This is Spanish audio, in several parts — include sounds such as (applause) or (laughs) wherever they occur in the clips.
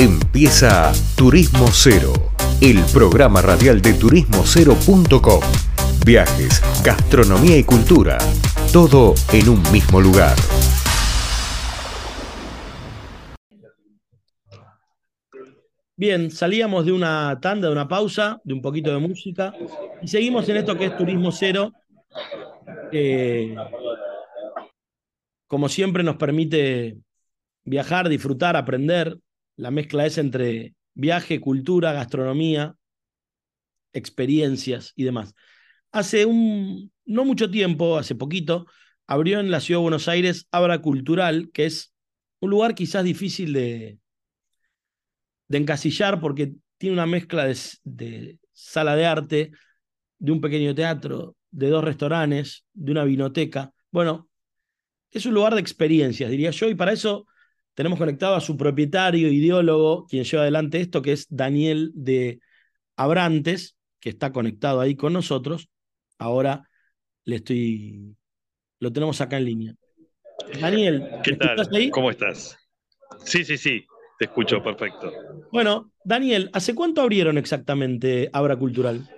Empieza Turismo Cero, el programa radial de turismocero.com. Viajes, gastronomía y cultura, todo en un mismo lugar. Bien, salíamos de una tanda, de una pausa, de un poquito de música y seguimos en esto que es Turismo Cero. como siempre nos permite viajar, disfrutar, aprender. La mezcla es entre viaje, cultura, gastronomía, experiencias y demás. Hace un, no mucho tiempo, hace poquito, abrió en la ciudad de Buenos Aires Abra Cultural, que es un lugar quizás difícil de, de encasillar porque tiene una mezcla de, de, sala de arte, de un pequeño teatro, de dos restaurantes, de una vinoteca. Bueno, es un lugar de experiencias, diría yo, y para eso tenemos conectado a su propietario, ideólogo, quien lleva adelante esto, que es Daniel de Abrantes, que está conectado ahí con nosotros. Ahora le estoy, lo tenemos acá en línea. Daniel, ¿qué tal? Ahí? ¿Cómo estás? Sí, sí, sí, te escucho perfecto. Bueno, Daniel, ¿hace cuánto abrieron exactamente Abra Cultural?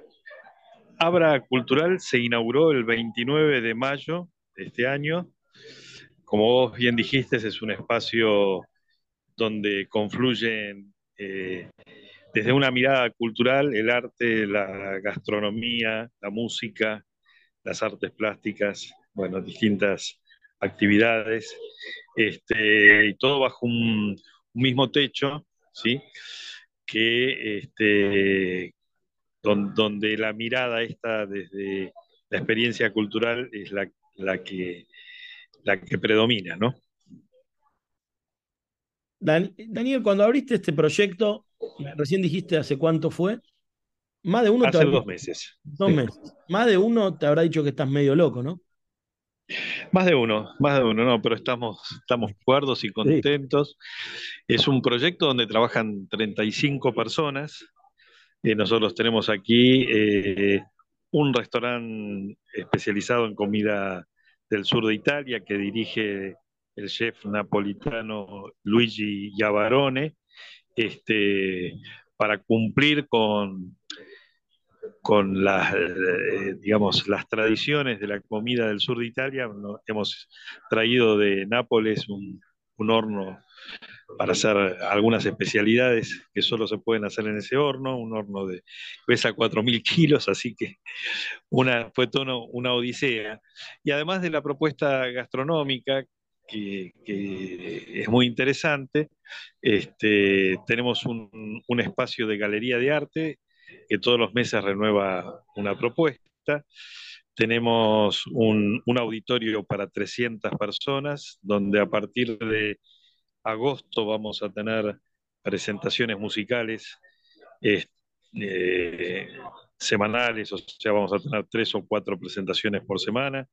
Abra Cultural se inauguró el 29 de mayo de este año. Como vos bien dijiste, es un espacio donde confluyen eh, desde una mirada cultural el arte, la gastronomía, la música, las artes plásticas, bueno, distintas actividades, este, y todo bajo un, mismo techo, ¿sí? que este, donde, la mirada está desde la experiencia cultural es la, la, que, la que predomina, ¿no? Daniel, cuando abriste este proyecto, recién dijiste hace cuánto fue, más de uno hace dos meses. Dos meses. Más de uno te habrá dicho que estás medio loco, ¿no? Más de uno, más de uno, no, pero estamos, estamos cuerdos y contentos. Es un proyecto donde trabajan 35 personas. Eh, nosotros tenemos aquí eh, un restaurante especializado en comida del sur de Italia que dirige el chef napolitano Luigi Iavarone, este, para cumplir con, con las, eh, digamos, las tradiciones de la comida del sur de Italia. Hemos traído de Nápoles un, un horno para hacer algunas especialidades que solo se pueden hacer en ese horno, un horno de pesa 4.000 kilos, así que una, fue una odisea. Y además de la propuesta gastronómica, que, es muy interesante, este, tenemos un, un espacio de galería de arte que todos los meses renueva una propuesta. Tenemos un, un, auditorio para 300 personas, donde a partir de agosto vamos a tener presentaciones musicales eh, semanales, o sea, vamos a tener tres o cuatro presentaciones por semana.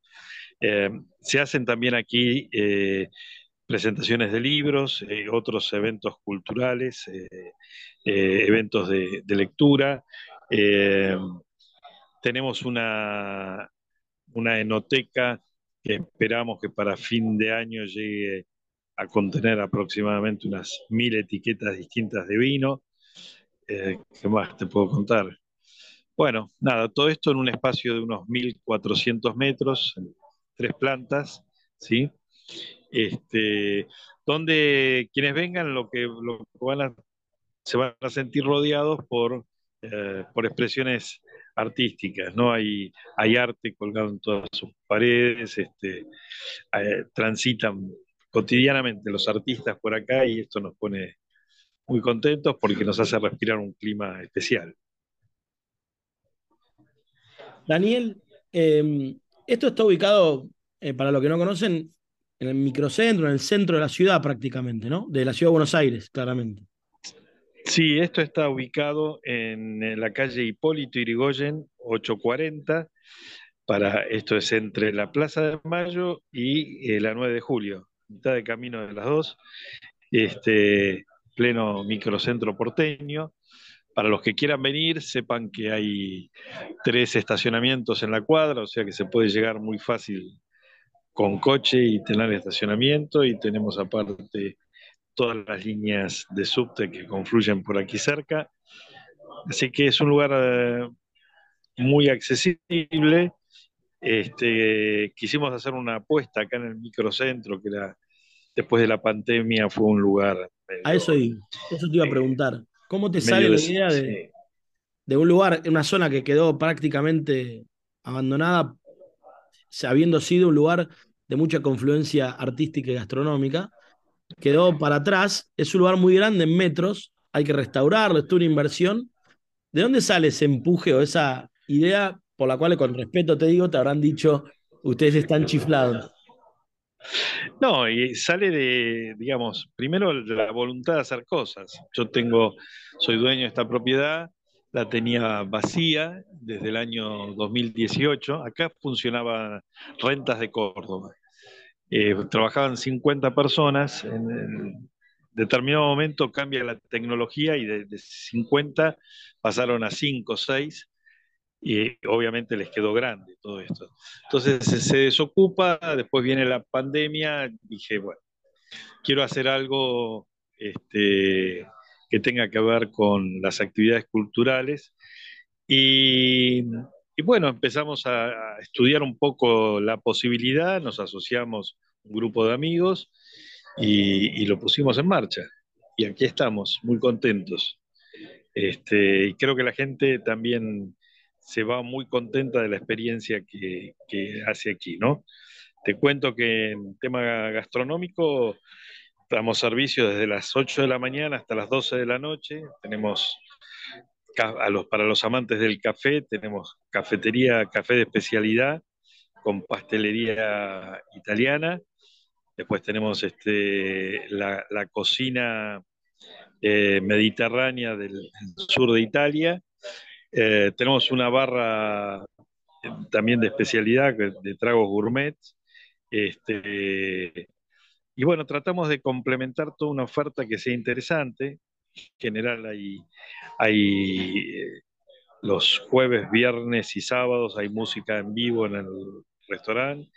Eh, se hacen también aquí eh, presentaciones de libros, eh, otros eventos culturales, eh, eh, eventos de, de lectura. tenemos una, una enoteca que esperamos que para fin de año llegue a contener aproximadamente unas mil etiquetas distintas de vino. ¿Qué más te puedo contar? Bueno, nada, todo esto en un espacio de unos 1.400 metros, tres plantas, ¿sí? este, donde quienes vengan lo que, lo van a, se van a sentir rodeados por, eh, por expresiones artísticas, ¿no? Hay, hay arte colgado en todas sus paredes, este, eh, transitan cotidianamente los artistas por acá y esto nos pone muy contentos porque nos hace respirar un clima especial. Daniel, eh, esto está ubicado, eh, para los que no conocen, en el microcentro, en el centro de la ciudad prácticamente, ¿no? De la ciudad de Buenos Aires, claramente. Sí, esto está ubicado en, la calle Hipólito Irigoyen 840. Para, esto es entre la Plaza de Mayo y eh, la 9 de Julio, mitad de camino de las dos. Este, pleno microcentro porteño. Para los que quieran venir, sepan que hay tres estacionamientos en la cuadra, o sea que se puede llegar muy fácil con coche y tener estacionamiento y tenemos aparte todas las líneas de subte que confluyen por aquí cerca. Así que es un lugar eh, muy accesible. Este, quisimos hacer una apuesta acá en el microcentro, que era, después de la pandemia fue un lugar... a eso, eso te iba a preguntar. ¿Cómo te sale la idea de, de un lugar, una zona que quedó prácticamente abandonada, habiendo sido un lugar de mucha confluencia artística y gastronómica, quedó para atrás, es un lugar muy grande en metros, hay que restaurarlo, es una inversión. ¿De dónde sale ese empuje o esa idea por la cual, con respeto te digo, te habrán dicho, ustedes están chiflados? No, y sale de, digamos, primero la voluntad de hacer cosas. Yo tengo, soy dueño de esta propiedad, la tenía vacía desde el año 2018. Acá funcionaba Rentas de Córdoba. Eh, trabajaban 50 personas. En, determinado momento cambia la tecnología y de, 50 pasaron a 5 o 6 y obviamente les quedó grande todo esto. Entonces se desocupa, después viene la pandemia, dije, bueno, quiero hacer algo este, que tenga que ver con las actividades culturales. Y, bueno, empezamos a, estudiar un poco la posibilidad, nos asociamos un grupo de amigos y, lo pusimos en marcha. Y aquí estamos, muy contentos. Este, y creo que la gente también se va muy contenta de la experiencia que, que hace aquí, ¿no? Te cuento que en tema gastronómico Damos servicio desde las 8 de la mañana hasta las 12 de la noche. Tenemos para los amantes del café, tenemos cafetería, café de especialidad con pastelería italiana. Después tenemos este, la, cocina eh, mediterránea del, sur de Italia. Eh, tenemos una barra eh, también de especialidad de tragos gourmet. Este, y bueno, tratamos de complementar toda una oferta que sea interesante. En general hay, hay eh, los jueves, viernes y sábados hay música en vivo en el restaurante.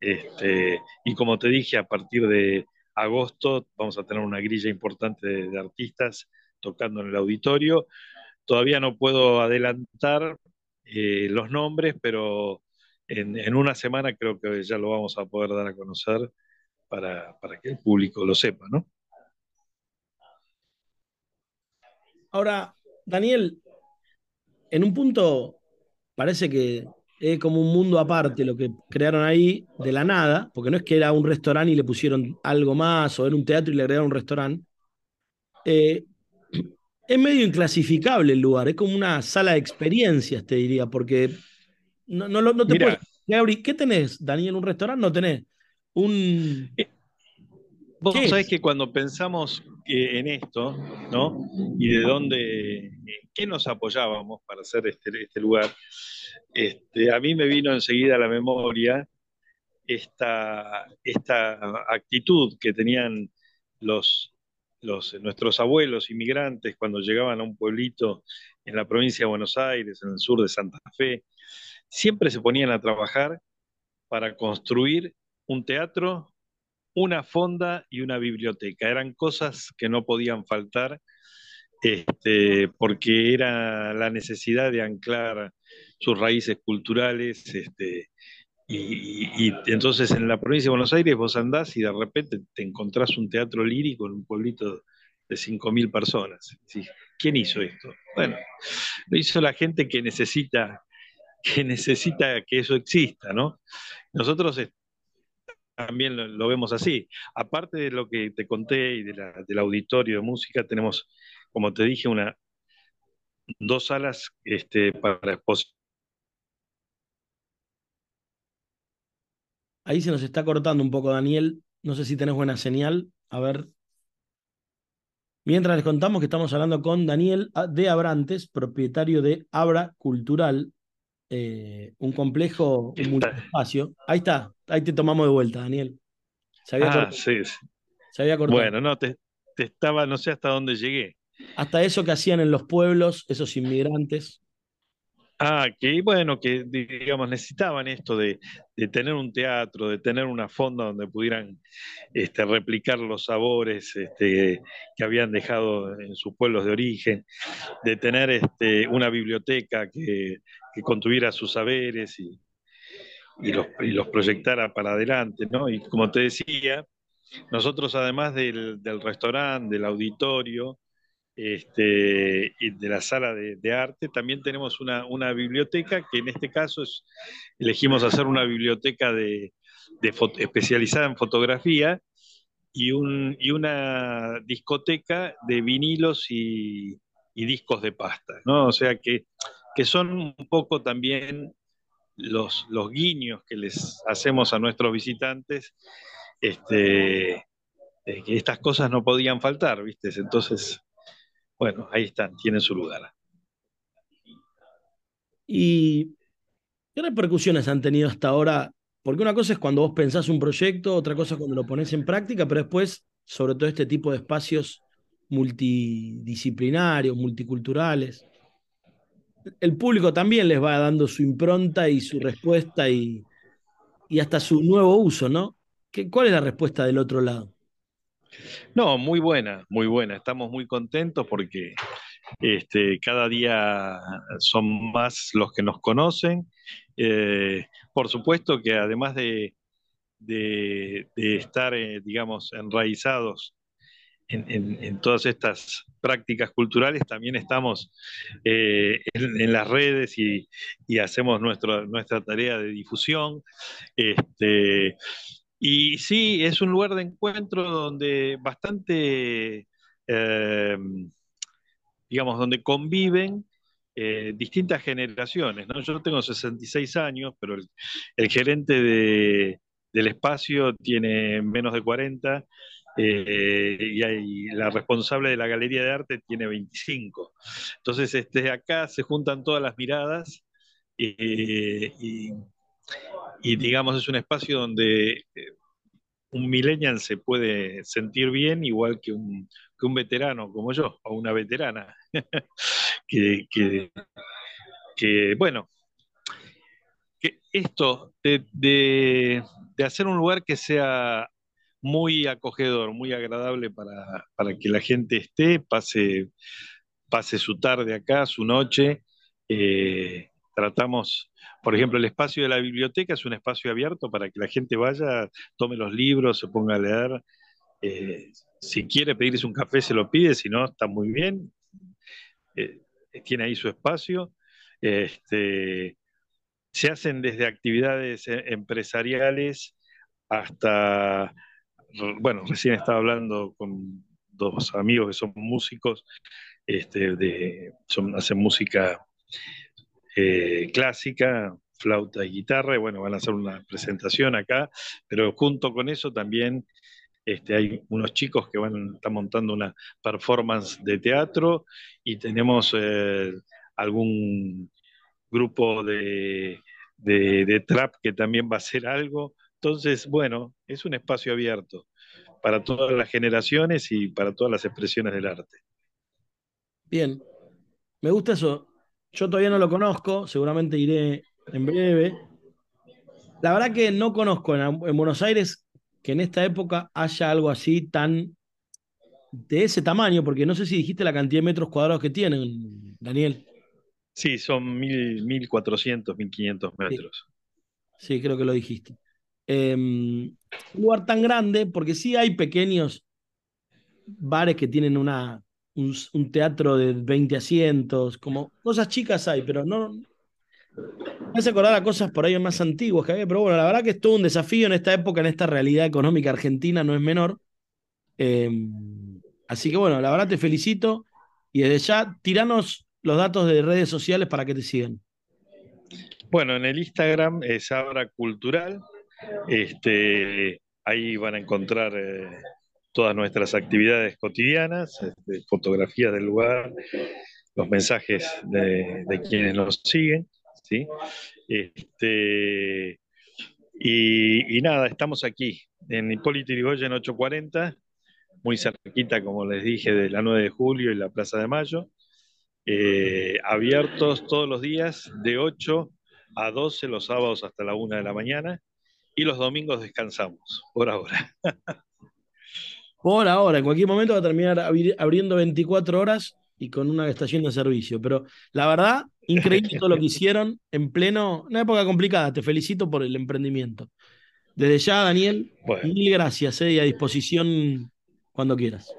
Este, y como te dije, a partir de agosto vamos a tener una grilla importante de, artistas tocando en el auditorio. Todavía no puedo adelantar eh, los nombres, pero en, una semana creo que ya lo vamos a poder dar a conocer para, que el público lo sepa, ¿no? Ahora, Daniel, en un punto parece que es como un mundo aparte lo que crearon ahí de la nada, porque no es que era un restaurante y le pusieron algo más, o era un teatro y le agregaron un restaurante. Eh, es medio inclasificable el lugar, es como una sala de experiencias, te diría, porque no, no, no te puedes. ¿Qué tenés, Daniel? ¿Un restaurante? No tenés un... Eh, vos sabés que cuando pensamos en esto, ¿no? Y de dónde, qué nos apoyábamos para hacer este, este lugar, este, a mí me vino enseguida a la memoria esta, esta actitud que tenían los, nuestros abuelos inmigrantes cuando llegaban a un pueblito en la provincia de Buenos Aires, en el sur de Santa Fe, siempre se ponían a trabajar para construir un teatro, una fonda y una biblioteca. Eran cosas que no podían faltar este, porque era la necesidad de anclar sus raíces culturales. Este, y, entonces en la provincia de Buenos Aires vos andás y de repente te encontrás un teatro lírico en un pueblito de 5.000 personas. ¿Quién hizo esto? Bueno, lo hizo la gente que necesita que necesita que eso exista, ¿no? Nosotros también lo, vemos así. Aparte de lo que te conté y del auditorio de música, tenemos, como te dije, una, dos salas este, para exposición. Ahí se nos está cortando un poco, Daniel. No sé si tenés buena señal. A ver. Mientras les contamos que estamos hablando con Daniel de Abrantes, propietario de Abra Cultural, eh, un complejo, multiespacio. Ahí está, ahí te tomamos de vuelta, Daniel. Se había ah, sí, Se había cortado. Bueno, no, te, estaba, no sé hasta dónde llegué. Hasta eso que hacían en los pueblos, esos inmigrantes. Ah, que bueno, que digamos necesitaban esto de, tener un teatro, de tener una fonda donde pudieran este, replicar los sabores este, que habían dejado en sus pueblos de origen, de tener este, una biblioteca que, contuviera sus saberes y, los, los, proyectara para adelante, ¿no? Y como te decía, nosotros además del, del restaurante, del auditorio, este, de la sala de, arte. También tenemos una, biblioteca que en este caso elegimos hacer una biblioteca de, especializada en fotografía y, un, y, una discoteca de vinilos y, discos de pasta, ¿no? O sea que, que son un poco también los, los, guiños que les hacemos a nuestros visitantes, este, que estas cosas no podían faltar, ¿viste? Entonces, bueno, ahí están, tienen su lugar. ¿Y qué repercusiones han tenido hasta ahora? Porque una cosa es cuando vos pensás un proyecto, otra cosa es cuando lo pones en práctica, pero después, sobre todo este tipo de espacios multidisciplinarios, multiculturales, el público también les va dando su impronta y su respuesta y, y hasta su nuevo uso, ¿no? ¿Qué, ¿Cuál es la respuesta del otro lado? No, muy buena, muy buena. Estamos muy contentos porque este, cada día son más los que nos conocen. Eh, por supuesto que además de, estar, eh, digamos, enraizados en, todas estas prácticas culturales, también estamos eh, en, las redes y, hacemos nuestra tarea de difusión. Este, y sí, es un lugar de encuentro donde bastante, eh, digamos, donde conviven eh, distintas generaciones. ¿no? Yo tengo 66 años, pero el, gerente del espacio tiene menos de 40 eh, y, la responsable de la galería de arte tiene 25. Entonces, este, acá se juntan todas las miradas y y digamos es un espacio donde eh, un millennial se puede sentir bien igual que un, veterano como yo o una veterana (laughs) que, bueno que esto de, hacer un lugar que sea muy acogedor, muy agradable para, que la gente esté, pase, pase su tarde acá, su noche. Eh, tratamos, por ejemplo, el espacio de la biblioteca es un espacio abierto para que la gente vaya, tome los libros, se ponga a leer. Eh, si quiere pedirse un café, se lo pide, si no, está muy bien. Eh, tiene ahí su espacio. Este, se hacen desde actividades eh, empresariales hasta, bueno, recién estaba hablando con dos amigos que son músicos, este, de, son, hacen música eh, clásica, flauta y guitarra, y bueno, van a hacer una presentación acá, pero junto con eso también este, hay unos chicos que van, están montando una performance de teatro y tenemos eh, algún grupo de, de, trap que también va a hacer algo. Entonces, bueno, es un espacio abierto para todas las generaciones y para todas las expresiones del arte. Bien, me gusta eso. Yo todavía no lo conozco, seguramente iré en breve. La verdad que no conozco en, Buenos Aires que en esta época haya algo así tan de ese tamaño, porque no sé si dijiste la cantidad de metros cuadrados que tienen, Daniel. Sí, son mil, 1400, 1500 metros. Sí, creo que lo dijiste. Em, un lugar tan grande, porque sí hay pequeños bares que tienen una, un, teatro de 20 asientos, como cosas chicas hay, pero no. Me hace acordar a cosas por ahí más antiguas que había, pero bueno, la verdad que es todo un desafío en esta época, en esta realidad económica argentina, no es menor. Em, así que bueno, la verdad te felicito y desde ya tiranos los datos de redes sociales para que te sigan. Bueno, en el Instagram es Abra Cultural. Este, ahí van a encontrar eh, todas nuestras actividades cotidianas, este, fotografías del lugar, los mensajes de, quienes nos siguen, ¿sí? Este, y, nada, estamos aquí, en Hipólito Yrigoyen 840, muy cerquita, como les dije, de la 9 de julio y la Plaza de Mayo. eh, abiertos todos los días de 8 a 12 los sábados hasta la 1 de la mañana y los domingos descansamos, por ahora. (laughs) por ahora, en cualquier momento va a terminar abriendo 24 horas y con una estación de servicio. Pero la verdad, increíble todo lo que hicieron en pleno, una época complicada. Te felicito por el emprendimiento. Desde ya, Daniel, mil gracias eh, y a disposición cuando quieras.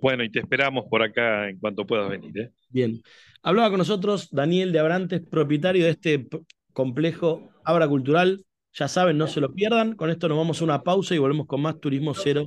Bueno, y te esperamos por acá en cuanto puedas venir. ¿eh? Bien. Hablaba con nosotros Daniel de Abrantes, propietario de este complejo Abra Cultural. Ya saben, no se lo pierdan. Con esto nos vamos a una pausa y volvemos con más Turismo Cero